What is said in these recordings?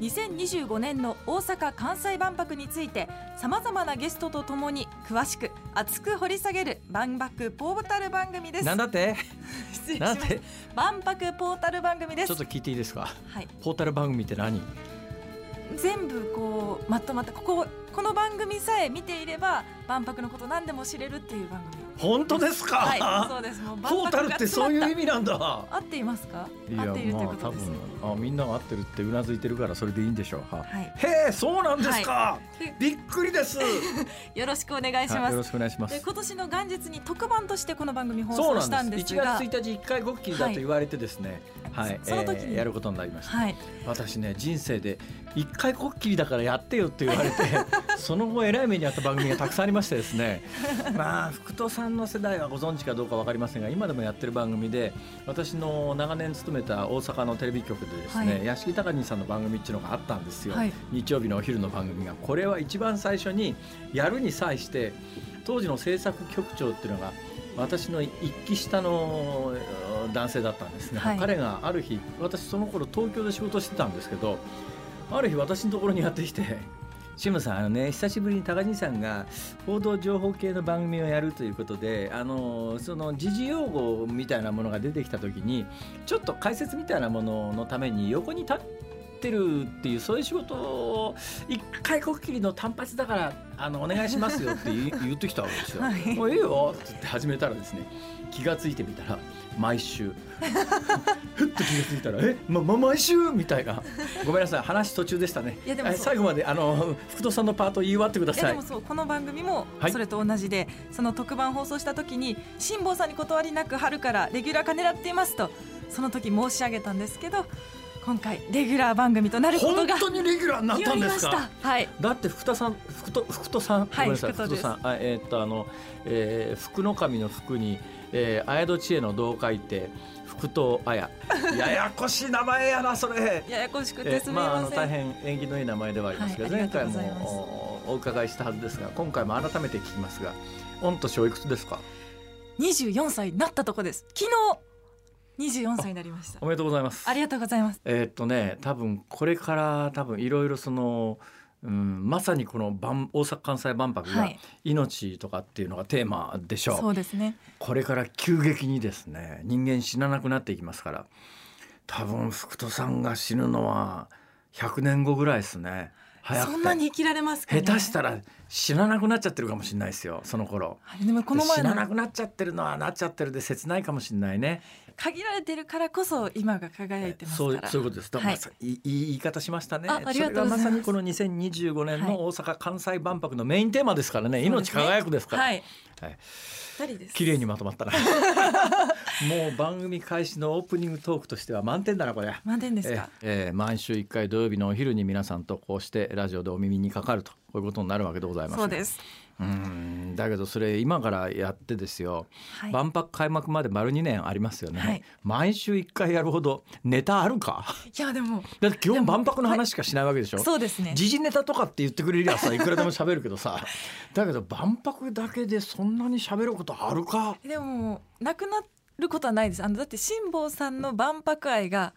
2025年の大阪・関西万博についてさまざまなゲストとともに詳しく熱く掘り下げる万博ポータル番組です。なんだって？失礼します。なんて？万博ポータル番組です。ちょっと聞いていいですか？はい。ポータル番組って何？全部こうまとまったこここの番組さえ見ていれば万博のこと何でも知れるっていう番組。本当ですか、はいそうです。もう万ポータルってそういう意味味なんだ。合っていますか？合っているということです、分あみんなが合ってるってうなずいてるからそれでいいんでしょう。は。はい。へえそうなんですか、で びっくりです。よろしくお願いします。はいよろしくお願いします。で今年の元日に特番としてこの番組放送したなんです。1が月1日1回ごっきりだと言われてですね。はい、そその時に。えーやることになりました、はい。私ね人生で1回こっきりだからやってよって言われて その後えらい目にあった番組がたくさんありましてですね まあ福戸さんの世代はご存知かどうか分かりませんが今でもやってる番組で私の長年勤めた大阪のテレビ局でですね、はい。屋敷隆人さんの番組っていうのがあったんですよ、はい。日曜日のお昼の番組が。これは一番最初にやるに際して当時の制作局長っていうのが私の一期下のえー男性だったんですね、はい。彼がある日私その頃東京で仕事してたんですけどある日私のところにやってきて「志村さんあのね久しぶりに高木さんが報道情報系の番組をやるということであのその時事用語みたいなものが出てきた時にちょっと解説みたいなもののために横に立ってるっていうそういう仕事を一回こっきりの単発だからあのお願いしますよって言ってきたわけですよ。はい。もういいよって言って始めたらですね気がついてみたら毎週。ふっと気がついたら「えまま毎週?」みたいな。ごめんなさい話途中でしたね。いやでも最後まであの福戸さんのパート言い終わってください。いやでもそうこの番組もはい。それと同じで、その特番放送した時に辛坊さんに断りなく春からレギュラー化狙っていますとその時申し上げたんですけど今回レギュラー番組となること本が当にレギュラーになったんですか？たはい。だって福田さん福戸福戸さん、はいごめんなさい福戸です。福戸さん。あえーっとあの、えー福の神の福に、えー、綾戸知恵の同書いて福戸綾。ややこしい名前やなそれ。ややこしくえてすみまあ、あません、の大変縁起のいい名前ではありますが、前回はいありがとうございます。もおお伺いしたはずですが今回も改めて聞きますが御年おいくつですか？24歳になったとこです。昨日24歳になりました。おめでとうございます。ありがとうございます。えーっとね多分これから多分いろいろその、うん、まさにこの万大阪・関西万博がはい。命とかっていうのがテーマでしょう、そうですね。これから急激にですね人間死ななくなっていきますから多分福戸さんが死ぬのは100年後ぐらいですね。早くて。そんなに生きられますかね。下手したら死ななくなっちゃってるかもしれないですよその頃。はいでもこの前死ななのくなっちゃってるのはなっちゃってるで切ないかもしれないね。限られてるからこそ今が輝いてますから。そうそういうことです。だはい。いいいい言い方しましたね。あありがとうございます。それがまさにこの2025年の大阪・関西万博のメインテーマですからね、命輝くですから、はい。はい。綺麗にまとまったな。もう番組開始のオープニングトークとしては満点だなこれ。満点ですか？ええー毎週1回土曜日のお昼に皆さんとこうしてラジオでお耳にかかるとこういうことになるわけでございます、そうです。うん。だけどそれ今からやってですよ、はい。万博開幕まで丸2年ありますよね、はい。毎週1回やるほどネタあるか？いやでもだって基本万博の話しかしないわけでしょ、そうですね。時事ネタとかって言ってくれりゃさいくらでも喋るけどさ。だけど万博だけでそんなに喋ることあるか？でもなくなることはないです。あのだって辛坊さんの万博愛が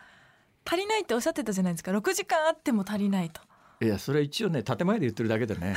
足りないっておっしゃってたじゃないですか。6時間あっても足りないといやそれ一応ね建前で言ってるだけでね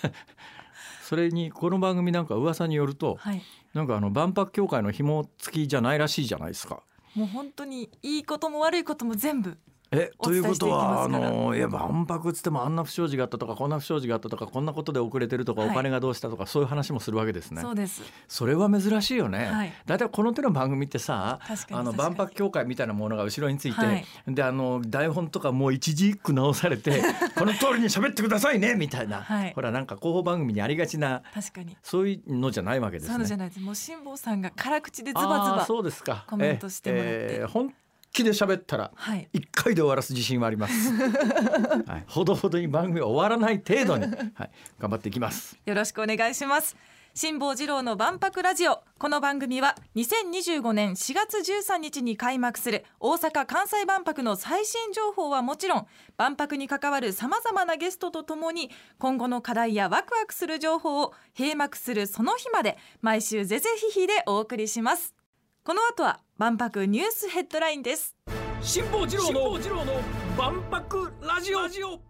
それにこの番組なんか噂によるとはいなんかあの万博協会の紐付きじゃないらしいじゃないですか。もう本当にいいことも悪いことも全部えおということはあのいや万博っつってもあんな不祥事があったとかこんな不祥事があったとかこんなことで遅れてるとか、はい。お金がどうしたとかそういう話もするわけですね。そうです。それは珍しいよね、はい。だいたいこの手の番組ってさあの万博協会みたいなものが後ろについて、はい。であの台本とかもう一字一句直されて この通りに喋ってくださいねみたいな、はい。ほらなんか広報番組にありがちな確かに。そういうのじゃないわけですね。そうじゃないです。もう辛坊さんが辛口でズバズバそうですか。コメントしてもらって。えー本気で喋ったらはい。一回で終わらす自信はあります、はい、ほどほどに番組が終わらない程度に、はい、頑張っていきます。よろしくお願いします。辛坊治郎の万博ラジオ。この番組は2025年4月13日に開幕する大阪・関西万博の最新情報はもちろん万博に関わるさまざまなゲストとともに今後の課題やワクワクする情報を閉幕するその日まで毎週ぜぜひひでお送りしますこの後は万博ニュースヘッドラインです。辛坊治郎の万博ラジオ。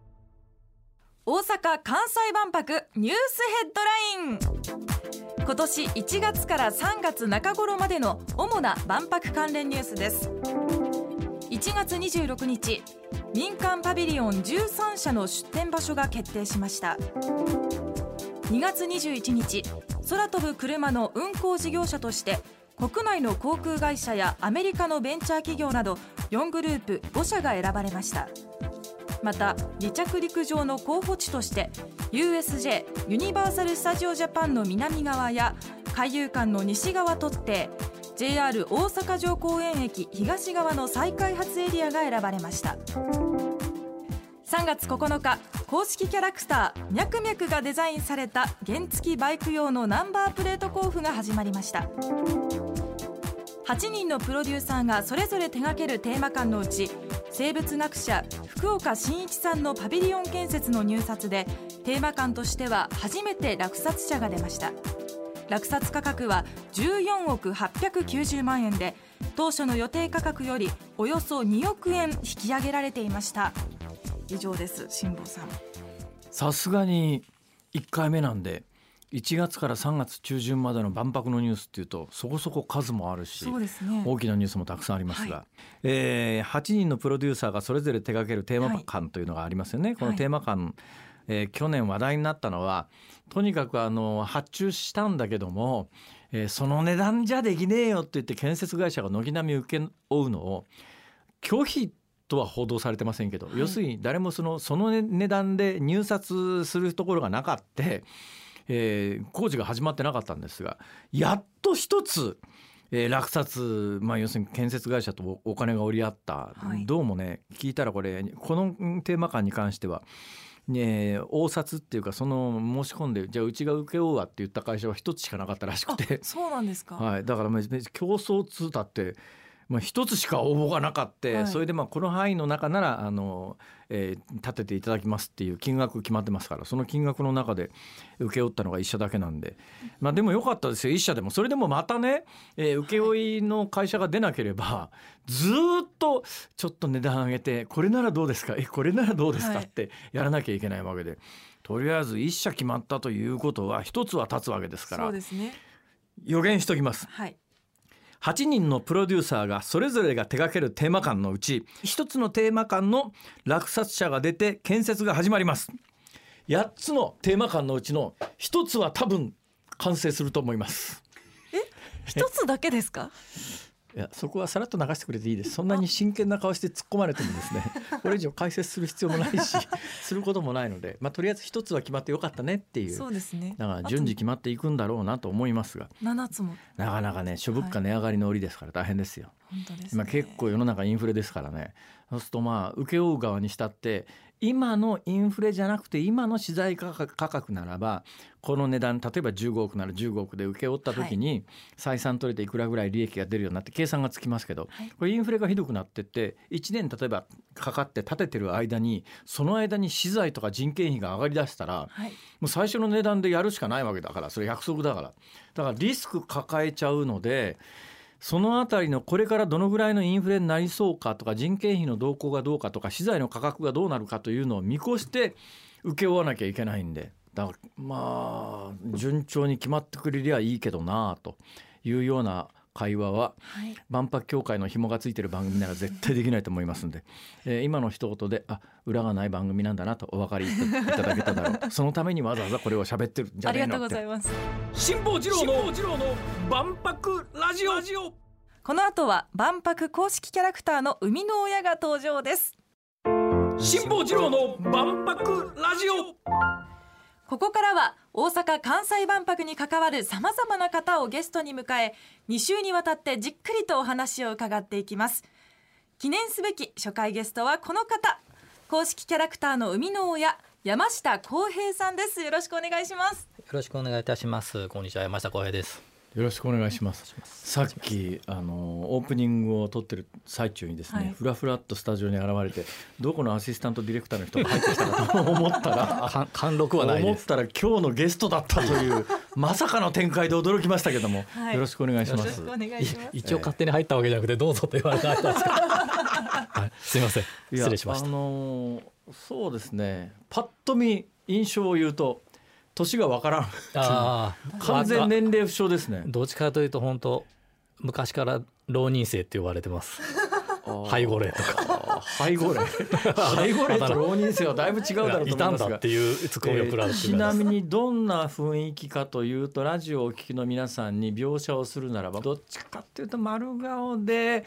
大阪・関西万博ニュースヘッドライン。今年1月から3月中頃までの主な万博関連ニュースです。1月26日民間パビリオン13社の出展場所が決定しました。2月21日空飛ぶ車の運航事業者として国内の航空会社やアメリカのベンチャー企業など4グループ5社が選ばれました。また離着陸場の候補地として USJ ユニバーサル・スタジオ・ジャパンの南側や海遊館の西側特定 JR 大阪城公園駅東側の再開発エリアが選ばれました。3月9日公式キャラクターミャクミャクがデザインされた原付バイク用のナンバープレート交付が始まりました。8人のプロデューサーがそれぞれ手掛けるテーマ館のうち生物学者福岡伸一さんのパビリオン建設の入札でテーマ館としては初めて落札者が出ました。落札価格は14億890万円で当初の予定価格よりおよそ2億円引き上げられていました。以上です辛坊さん。さすがに1回目なんで1月から3月中旬までの万博のニュースっていうとそこそこ数もあるしね。大きなニュースもたくさんありますが、はえー8人のプロデューサーがそれぞれ手掛けるテーマ館というのがありますよね。このテーマ館、えー去年話題になったのはとにかくあの発注したんだけども、えーその値段じゃできねえよって言って建設会社が軒並み受け負うのを拒否とは報道されてませんけど、はい。要するに誰もそのその値段で入札するところがなかった、えー工事が始まってなかったんですがやっと一つ、えー落札、まあ、要するに建設会社とおお金が折り合った、はい。どうもね聞いたらこれこのうんテーマ館に関しては。ね、応札っていうかその申し込んでじゃあうちが請け負うわって言った会社は一つしかなかったらしくて。あそうなんですか、はい、だからまあ競争通だって、まあ、一つしか応募がなかって、はい。それでまあこの範囲の中ならあの、えー立てていただきますっていう金額決まってますからその金額の中で請け負ったのが一社だけなんで、まあ、でもよかったですよ。一社でも。それでもまたね、えー請負の会社が出なければずーっとちょっと値段上げてこれならどうですか？えこれならどうですか？はい。ってやらなきゃいけないわけで。とりあえず一社決まったということは一つは立つわけですからそうですね。予言しときます。はい8人のプロデューサーがそれぞれが手掛けるテーマ館のうち1つのテーマ館の落札者が出て建設が始まります。8つのテーマ館のうちの1つは多分完成すると思います。一つだけですか？いやそこはさらっと流してくれていいです。そんなに真剣な顔して突っ込まれてもですね これ以上解説する必要もないし することもないので、まあ、とりあえず1つは決まってよかったねっていうそうですね。だから順次決まっていくんだろうなと思いますが。7つも。なかなかね諸物価値上がりの折ですから大変ですよ。本当ですね。今結構世の中インフレですからね。そうするとまあ請け負う側にしたって今のインフレじゃなくて今の資材価格ならばこの値段例えば15億なら15億で請け負った時に採算取れていくらぐらい利益が出るようになって計算がつきますけどはい。これインフレがひどくなってって1年例えばかかって建ててる間にその間に資材とか人件費が上がりだしたらはい。もう最初の値段でやるしかないわけだからそれ約束だから。だからリスク抱えちゃうのでそのあたりのこれからどのぐらいのインフレになりそうかとか人件費の動向がどうかとか資材の価格がどうなるかというのを見越して請け負わなきゃいけないんで。だからまあ順調に決まってくれりゃいいけどなあというような会話ははい。万博協会の紐がついてる番組なら絶対できないと思いますんで、えー今の一言であ裏がない番組なんだなとお分かりいただけただろう。そのためにわざわざこれを喋ってるんじゃありがとうねえのってございます。辛坊治郎の万博ラジオ。この後は万博公式キャラクターの生みの親が登場です。辛坊治郎の万博ラジオここからは大阪・関西万博に関わるさまざまな方をゲストに迎え2週にわたってじっくりとお話を伺っていきます。記念すべき初回ゲストはこの方。公式キャラクターの生みの親山下光平さんです。よろしくお願いします。よろしくお願いいたします。こんにちは。山下光平です。よろしくお願いします。さっきあのオープニングを撮ってる最中にですね、はい。ふらふらっとスタジオに現れてどこのアシスタントディレクターの人が入ってきたかと思ったら か貫禄はないです。思ったら今日のゲストだったという まさかの展開で驚きましたけども、はい。よろしくお願いします。一応勝手に入ったわけじゃなくてどうぞと言われたんですかはい、すいません失礼しましたあのーそうですね。パッと見印象を言うと年がわからん。完全わ年齢不詳ですね。どっちかというと本当昔から浪人生って呼ばれてます。背後霊とか。背後霊背後霊と浪人生はだいぶ違うだろうと思いますが。だっていうツッコミを食らうえーちなみにどんな雰囲気かというとラジオをお聞きの皆さんに描写をするならばどっちかっていうと丸顔で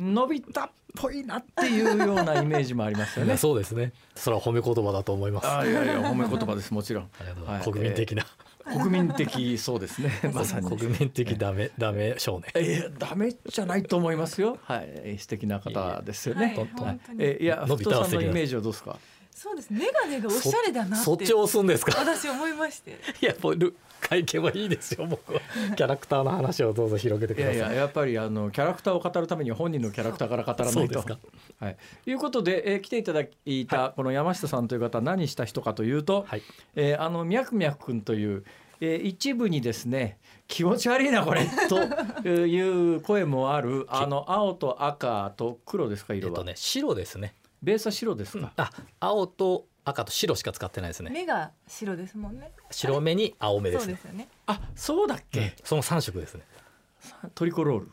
のび太っぽいなっていうようなイメージもありますよね。そうですね。それは褒め言葉だと思います。あいやいや褒め言葉ですもちろん。ありがとうございます。はい。国民的な、国民的 そうですね。まさに。国民的ダメダメ少年。えー、ダメじゃないと思いますよ。はい、素敵な方ですよね。はい。とと本当に。えーいや、は素敵な太さんのイメージはどうですか？そうです。メガネがおしゃれだなってそっちを押すんですか？私思いまして。いやもうル会見はいいですよ僕は。キャラクターの話をどうぞ広げてください。いやいややっぱりあのキャラクターを語るためには本人のキャラクターから語らないと。そうですか。はい、いうことで、えー来ていただいたこの山下さんという方は何した人かというと、はい。えーあのミャクミャク君という、えー一部にですね気持ち悪いなこれ という声もあるあの青と赤と黒ですか色は、えっとね白ですねベースは白ですか、あ青と赤と白しか使ってないですね。目が白ですもんね。白目に青目ですね。そうですよね。あそうだっけ、その三色ですね。トリコロール、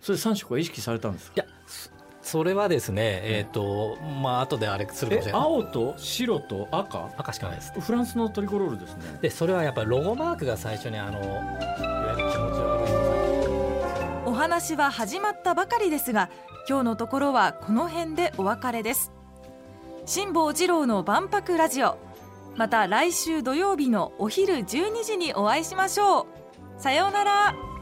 それ3色は意識されたんですか？いやそそれはですねえっ、とまあ後であれするかもしえれない。青と白と赤？赤しかないです。フランスのトリコロールですね。でそれはやっぱりロゴマークが最初にあのいわゆる気持ち悪い。お話は始まったばかりですが今日のところはこの辺でお別れです。辛坊治郎の万博ラジオ。また来週土曜日のお昼12時にお会いしましょう。さようなら。